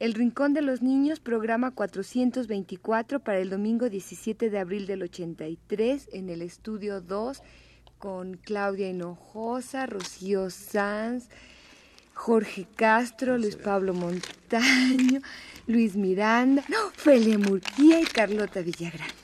El Rincón de los Niños, programa 424 para el domingo 17 de abril del 83 en el estudio 2 con Claudia Hinojosa, Rocío Sanz, Jorge Castro, Luis Pablo Montaño, Luis Miranda, no, Felia Murguía y Carlota Villagrán.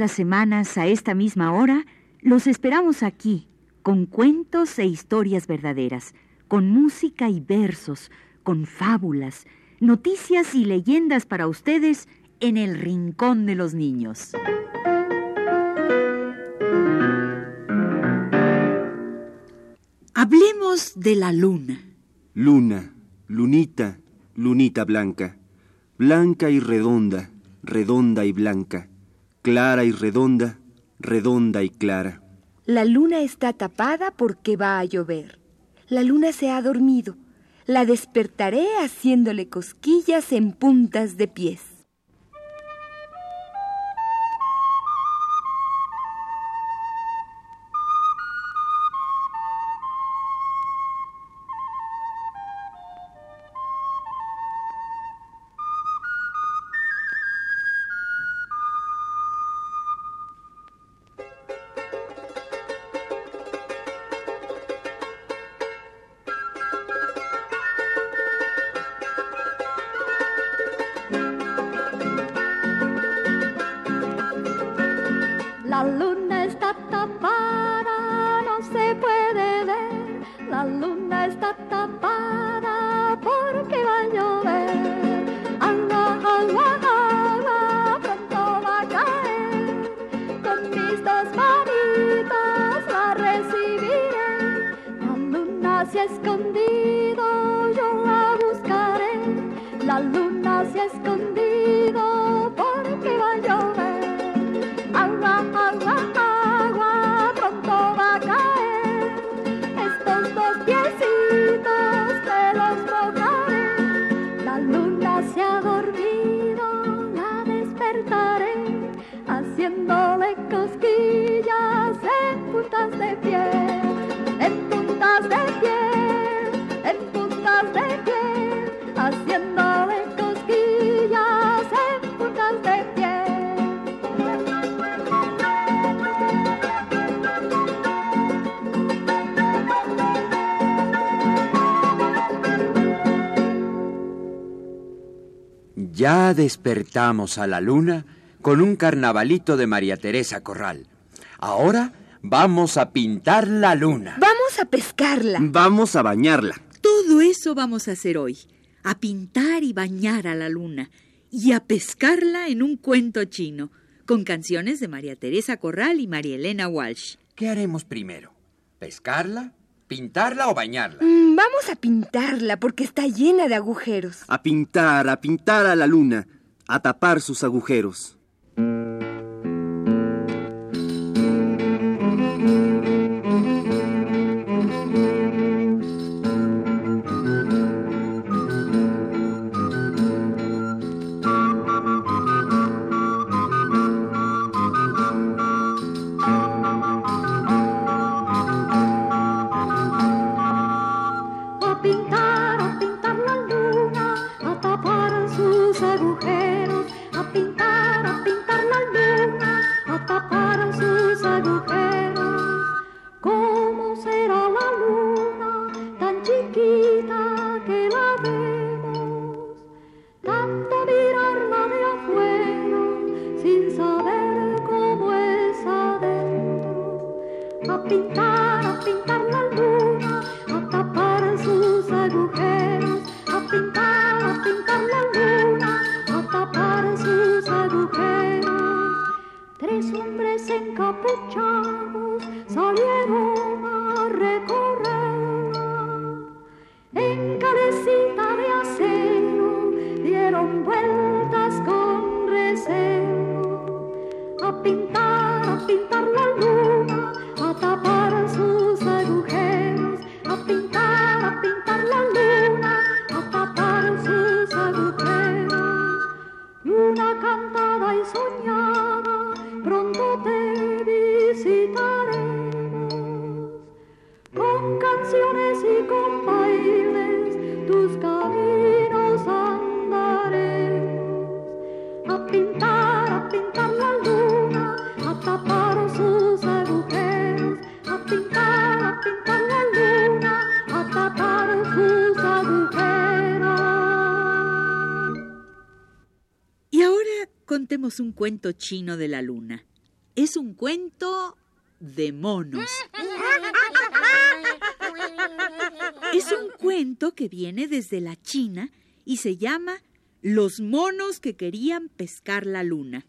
Las semanas a esta misma hora los esperamos aquí con cuentos e historias verdaderas, con música y versos, con fábulas, noticias y leyendas para ustedes en el Rincón de los Niños. Hablemos de la luna. Luna, lunita, lunita blanca, blanca y redonda, redonda y blanca, clara y redonda, redonda y clara. La luna está tapada porque va a llover. La luna se ha dormido. La despertaré haciéndole cosquillas en puntas de pies. Cosquillas en puntas de pie. En puntas de pie, en puntas de pie. Haciéndole cosquillas en puntas de pie. Ya despertamos a la luna con un carnavalito de María Teresa Corral. Ahora vamos a pintar la luna. Vamos a pescarla. Vamos a bañarla. Todo eso vamos a hacer hoy, a pintar y bañar a la luna y a pescarla en un cuento chino, con canciones de María Teresa Corral y María Elena Walsh. ¿Qué haremos primero? ¿Pescarla? ¿Pintarla o bañarla? Mm, vamos a pintarla porque está llena de agujeros. A pintar, a pintar a la luna, a tapar sus agujeros. Contemos un cuento chino de la luna. Es un cuento de monos. Es un cuento que viene desde la China y se llama Los monos que querían pescar la luna.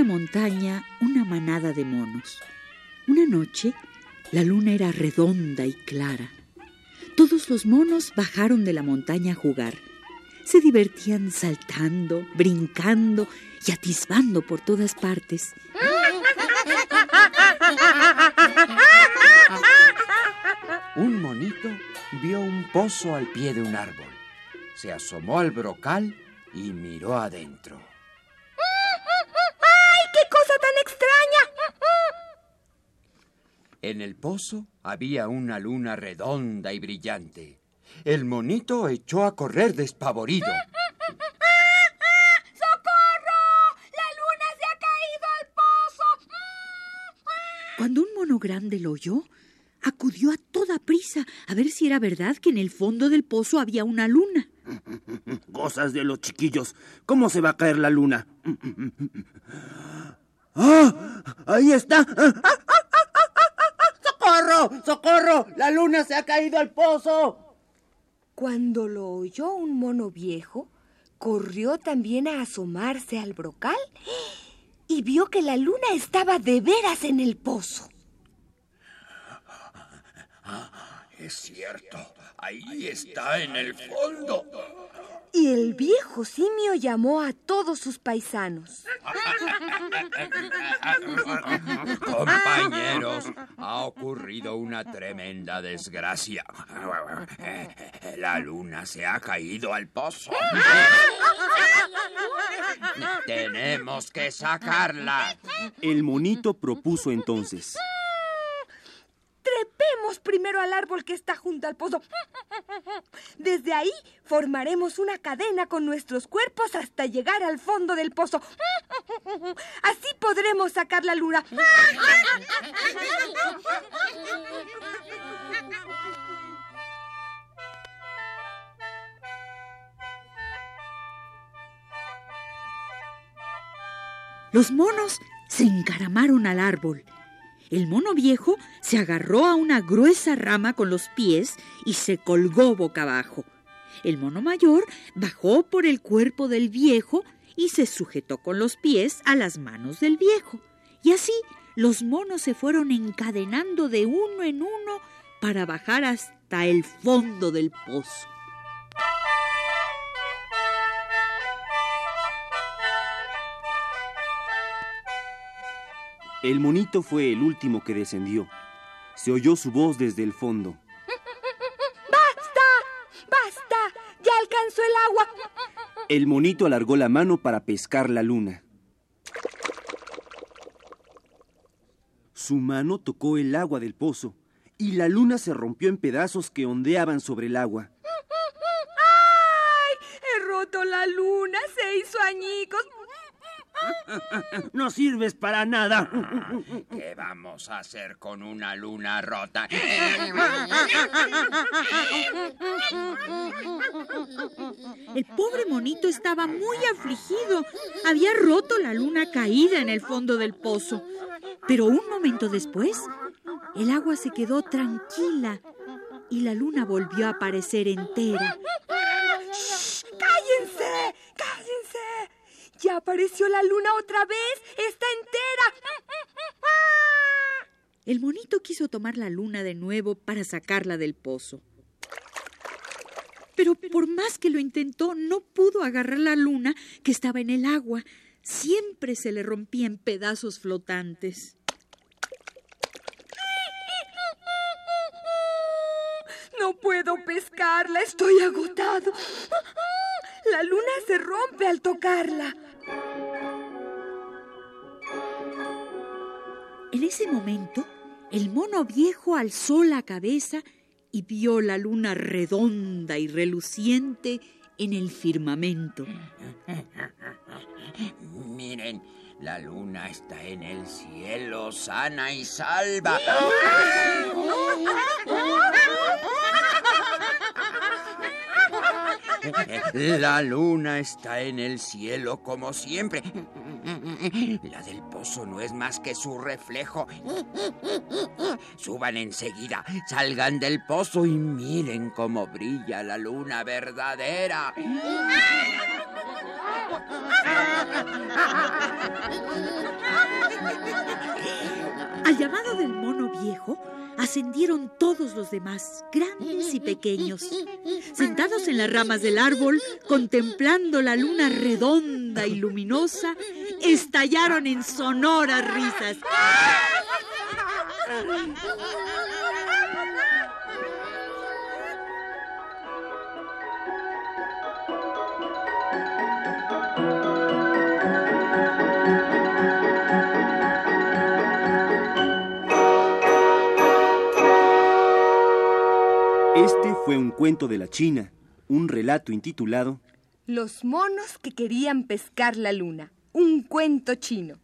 Una montaña una manada de monos. Una noche, la luna era redonda y clara. Todos los monos bajaron de la montaña a jugar. Se divertían saltando, brincando y atisbando por todas partes. Un monito vio un pozo al pie de un árbol. Se asomó al brocal y miró adentro. En el pozo había una luna redonda y brillante. El monito echó a correr despavorido. ¡Socorro! ¡La luna se ha caído al pozo! Cuando un mono grande lo oyó, acudió a toda prisa a ver si era verdad que en el fondo del pozo había una luna. Cosas de los chiquillos. ¿Cómo se va a caer la luna? ¡Ah! ¡Ahí está! ¡Socorro! ¡Socorro! ¡La luna se ha caído al pozo! Cuando lo oyó un mono viejo, corrió también a asomarse al brocal y vio que la luna estaba de veras en el pozo. Es cierto, ahí está en el fondo. Y el viejo simio llamó a todos sus paisanos. Compañeros, ha ocurrido una tremenda desgracia. La luna se ha caído al pozo. Tenemos que sacarla. El monito propuso entonces. Primero al árbol que está junto al pozo. Desde ahí formaremos una cadena con nuestros cuerpos hasta llegar al fondo del pozo. Así podremos sacar la luna. Los monos se encaramaron al árbol. El mono viejo se agarró a una gruesa rama con los pies y se colgó boca abajo. El mono mayor bajó por el cuerpo del viejo y se sujetó con los pies a las manos del viejo. Y así los monos se fueron encadenando de uno en uno para bajar hasta el fondo del pozo. El monito fue el último que descendió. Se oyó su voz desde el fondo. ¡Basta! ¡Basta! ¡Ya alcanzó el agua! El monito alargó la mano para pescar la luna. Su mano tocó el agua del pozo y la luna se rompió en pedazos que ondeaban sobre el agua. ¡Ay! He roto la luna, se hizo añicos. No sirves para nada. ¿Qué vamos a hacer con una luna rota? El pobre monito estaba muy afligido. Había roto la luna caída en el fondo del pozo. Pero un momento después, el agua se quedó tranquila y la luna volvió a aparecer entera. ¡Cállense! ¡Cállense! Ya apareció la luna otra vez. Está entera. El monito quiso tomar la luna de nuevo para sacarla del pozo. Pero por más que lo intentó, no pudo agarrar la luna que estaba en el agua. Siempre se le rompía en pedazos flotantes. No puedo pescarla. Estoy agotado. La luna se rompe al tocarla. En ese momento, el mono viejo alzó la cabeza y vio la luna redonda y reluciente en el firmamento. Miren, la luna está en el cielo, sana y salva. La luna está en el cielo como siempre. La del pozo no es más que su reflejo. Suban enseguida, salgan del pozo y miren cómo brilla la luna verdadera. Al llamado del mono viejo, ascendieron todos los demás, grandes y pequeños. Sentados en las ramas del árbol, contemplando la luna redonda y luminosa, estallaron en sonoras risas. Fue un cuento de la China, un relato intitulado Los monos que querían pescar la luna. Un cuento chino.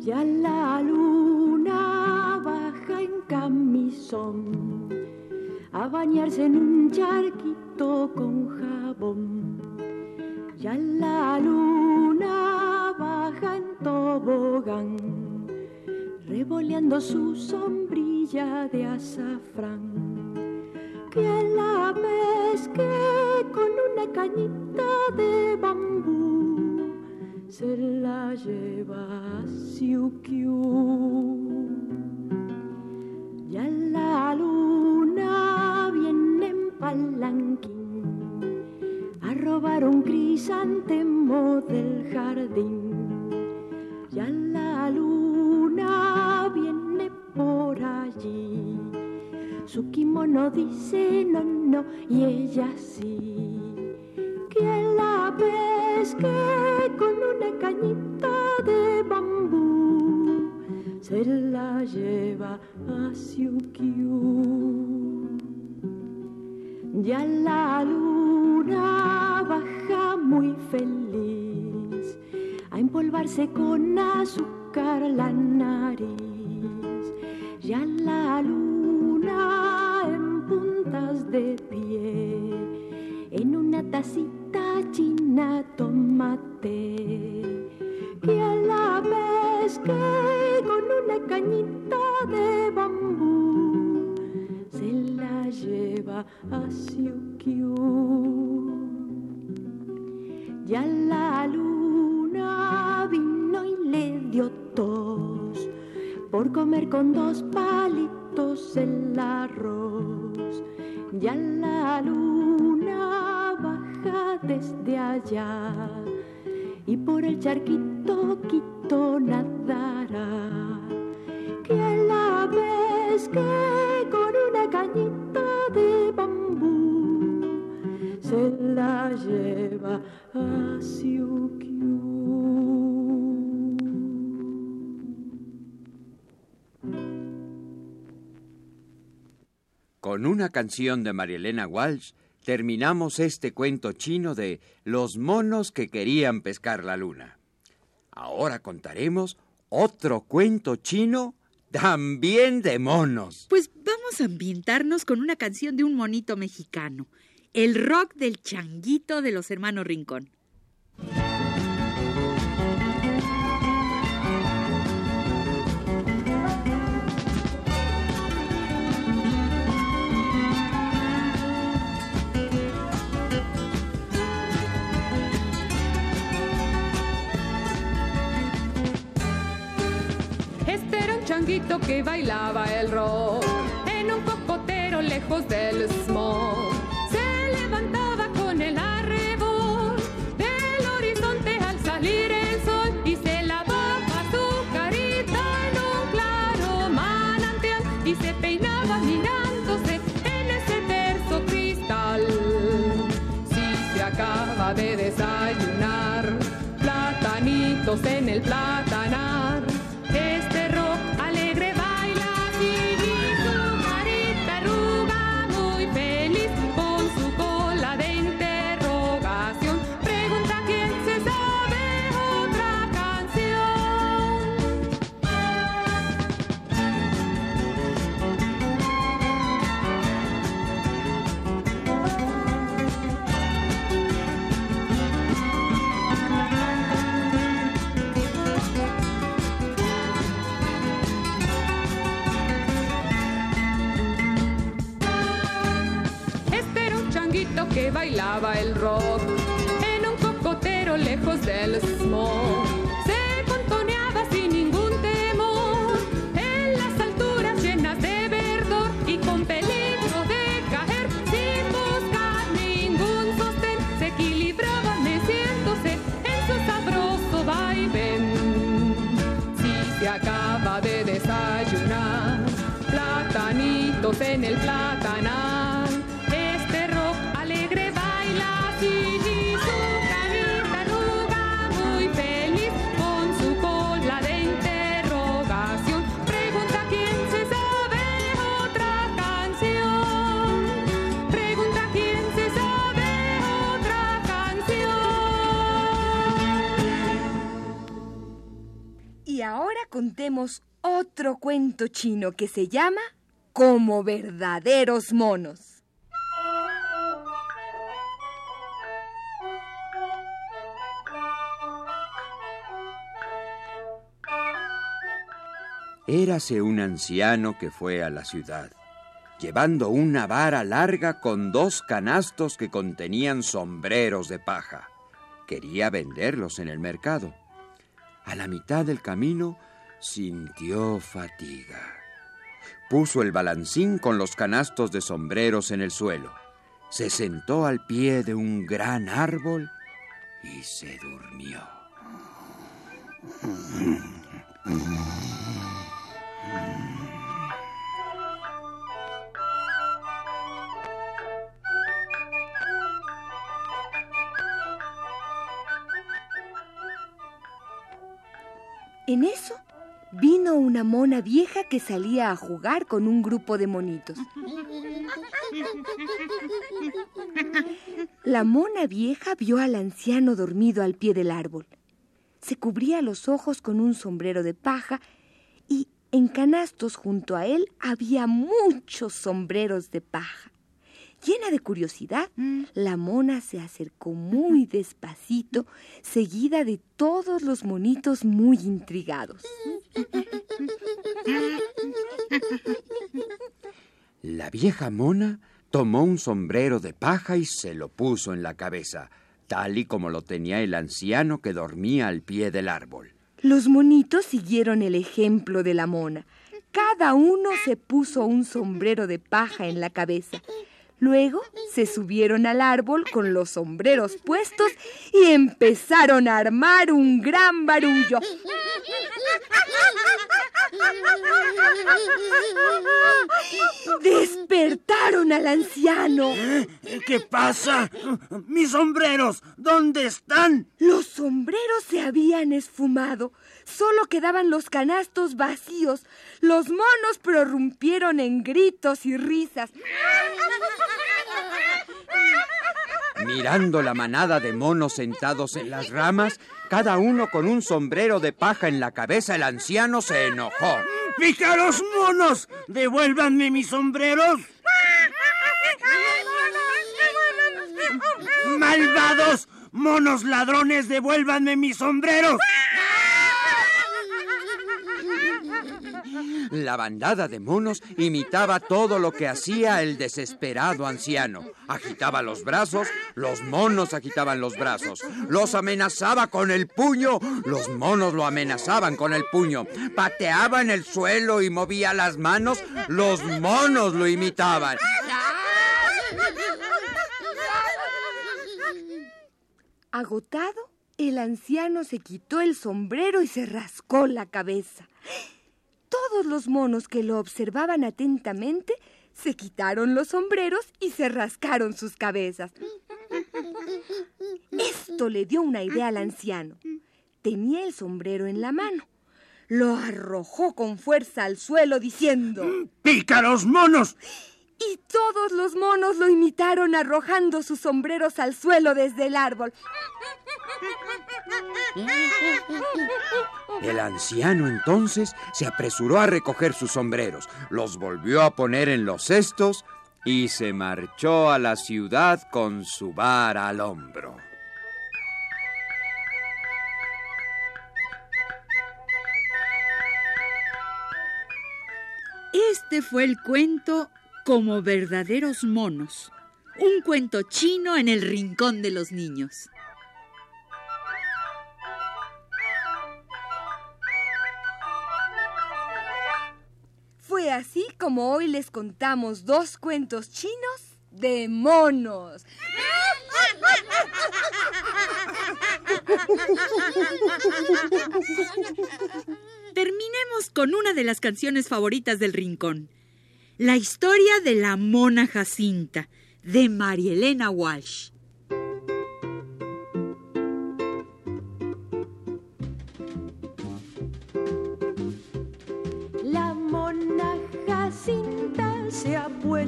Ya la luna baja en camisón a bañarse en un charquito su sombrilla de azafrán. Que la pesque con una cañita de bambú, se la lleva a Siukiu. Ya la luna viene en palanquín a robar un crisantemo del jardín. Ya la luna Su kimono dice no, no, y ella sí. Que la pesque con una cañita de bambú. Se la lleva a Siukiu. Ya la luna baja muy feliz a empolvarse con azúcar la nariz. Ya la luna en puntas de pie, en una tacita china tomate. Que a la pesque con una cañita de bambú se la lleva a Siukiu. Ya la luna por comer con dos palitos el arroz. Ya la luna baja desde allá y por el charquito quito nadará. Que la pesque con una cañita de bambú se la lleva a Con una canción de Marielena Walsh terminamos este cuento chino de Los monos que querían pescar la luna. Ahora contaremos otro cuento chino también de monos. Pues vamos a ambientarnos con una canción de un monito mexicano, el rock del changuito de los hermanos Rincón. Que bailaba el rock en un cocotero lejos del smog. Se levantaba con el arrebol del horizonte al salir el sol y se lavaba su carita en un claro manantial y se peinaba mirándose en ese terso cristal. Si se acaba de desayunar, platanitos en el platanar. Contemos otro cuento chino que se llama Como verdaderos monos. Érase un anciano que fue a la ciudad, llevando una vara larga con dos canastos que contenían sombreros de paja. Quería venderlos en el mercado. A la mitad del camino sintió fatiga. Puso el balancín con los canastos de sombreros en el suelo. Se sentó al pie de un gran árbol y se durmió. En eso vino una mona vieja que salía a jugar con un grupo de monitos. La mona vieja vio al anciano dormido al pie del árbol. Se cubría los ojos con un sombrero de paja y en canastos junto a él había muchos sombreros de paja. Llena de curiosidad, la mona se acercó muy despacito, seguida de todos los monitos muy intrigados. La vieja mona tomó un sombrero de paja y se lo puso en la cabeza, tal y como lo tenía el anciano que dormía al pie del árbol. Los monitos siguieron el ejemplo de la mona. Cada uno se puso un sombrero de paja en la cabeza. Luego se subieron al árbol con los sombreros puestos y empezaron a armar un gran barullo. Despertaron al anciano. ¿Qué pasa? Mis sombreros, ¿dónde están? Los sombreros se habían esfumado. Solo quedaban los canastos vacíos. Los monos prorrumpieron en gritos y risas. Mirando la manada de monos sentados en las ramas, cada uno con un sombrero de paja en la cabeza, el anciano se enojó. ¡Pícaros monos! ¡Devuélvanme mis sombreros! ¡Malvados! ¡Monos ladrones! ¡Devuélvanme mis sombreros! La bandada de monos imitaba todo lo que hacía el desesperado anciano. Agitaba los brazos, los monos agitaban los brazos. Los amenazaba con el puño, los monos lo amenazaban con el puño. Pateaba en el suelo y movía las manos, los monos lo imitaban. Agotado, el anciano se quitó el sombrero y se rascó la cabeza. Todos los monos que lo observaban atentamente se quitaron los sombreros y se rascaron sus cabezas. Esto le dio una idea al anciano. Tenía el sombrero en la mano. Lo arrojó con fuerza al suelo diciendo... ¡Pícaros monos! Y todos los monos lo imitaron arrojando sus sombreros al suelo desde el árbol. El anciano entonces se apresuró a recoger sus sombreros, los volvió a poner en los cestos y se marchó a la ciudad con su vara al hombro. Este fue el cuento Como verdaderos monos. Un cuento chino en el rincón de los niños. Así como hoy les contamos dos cuentos chinos de monos. Terminemos con una de las canciones favoritas del rincón. La historia de la mona Jacinta, de Marielena Walsh.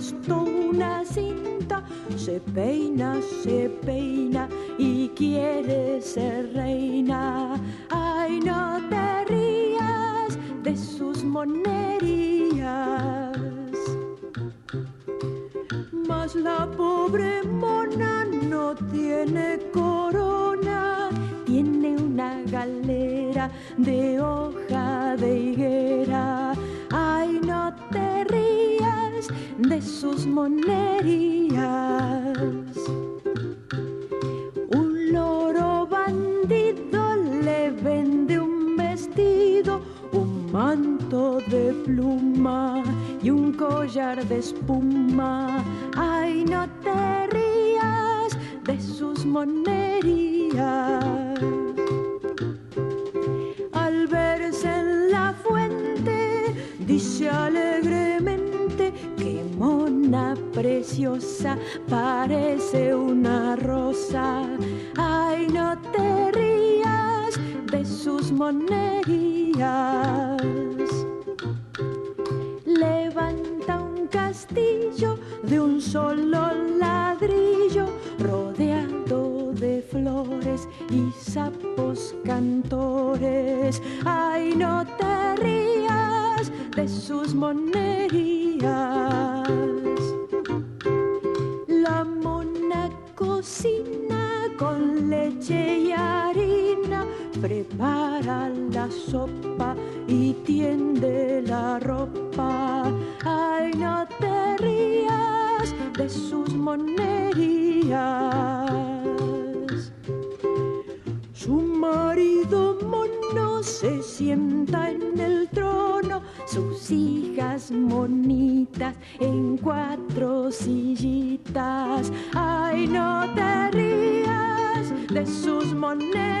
Puesto una cinta, se peina, se peina y quiere ser reina. Ay, no te rías de sus monerías. Mas la pobre mona no tiene corona, tiene una galera de hoja sus monerías. Un loro bandido le vende un vestido, un manto de pluma y un collar de espuma. Ay, no te rías de sus monerías. Preciosa parece una rosa. Ay, no te rías de sus monerías. Levanta un castillo de un solo ladrillo, rodeado de flores y sapos cantores. Ay, no te rías de sus monerías. Su marido mono se sienta en el trono, sus hijas monitas en cuatro sillitas. Ay, no te rías de sus monerías.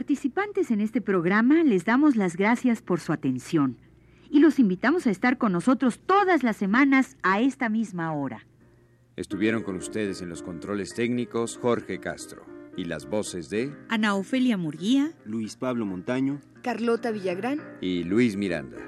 Participantes en este programa les damos las gracias por su atención y los invitamos a estar con nosotros todas las semanas a esta misma hora. Estuvieron con ustedes en los controles técnicos Jorge Castro y las voces de Ana Ofelia Murguía, Luis Pablo Montaño, Carlota Villagrán. y Luis Miranda.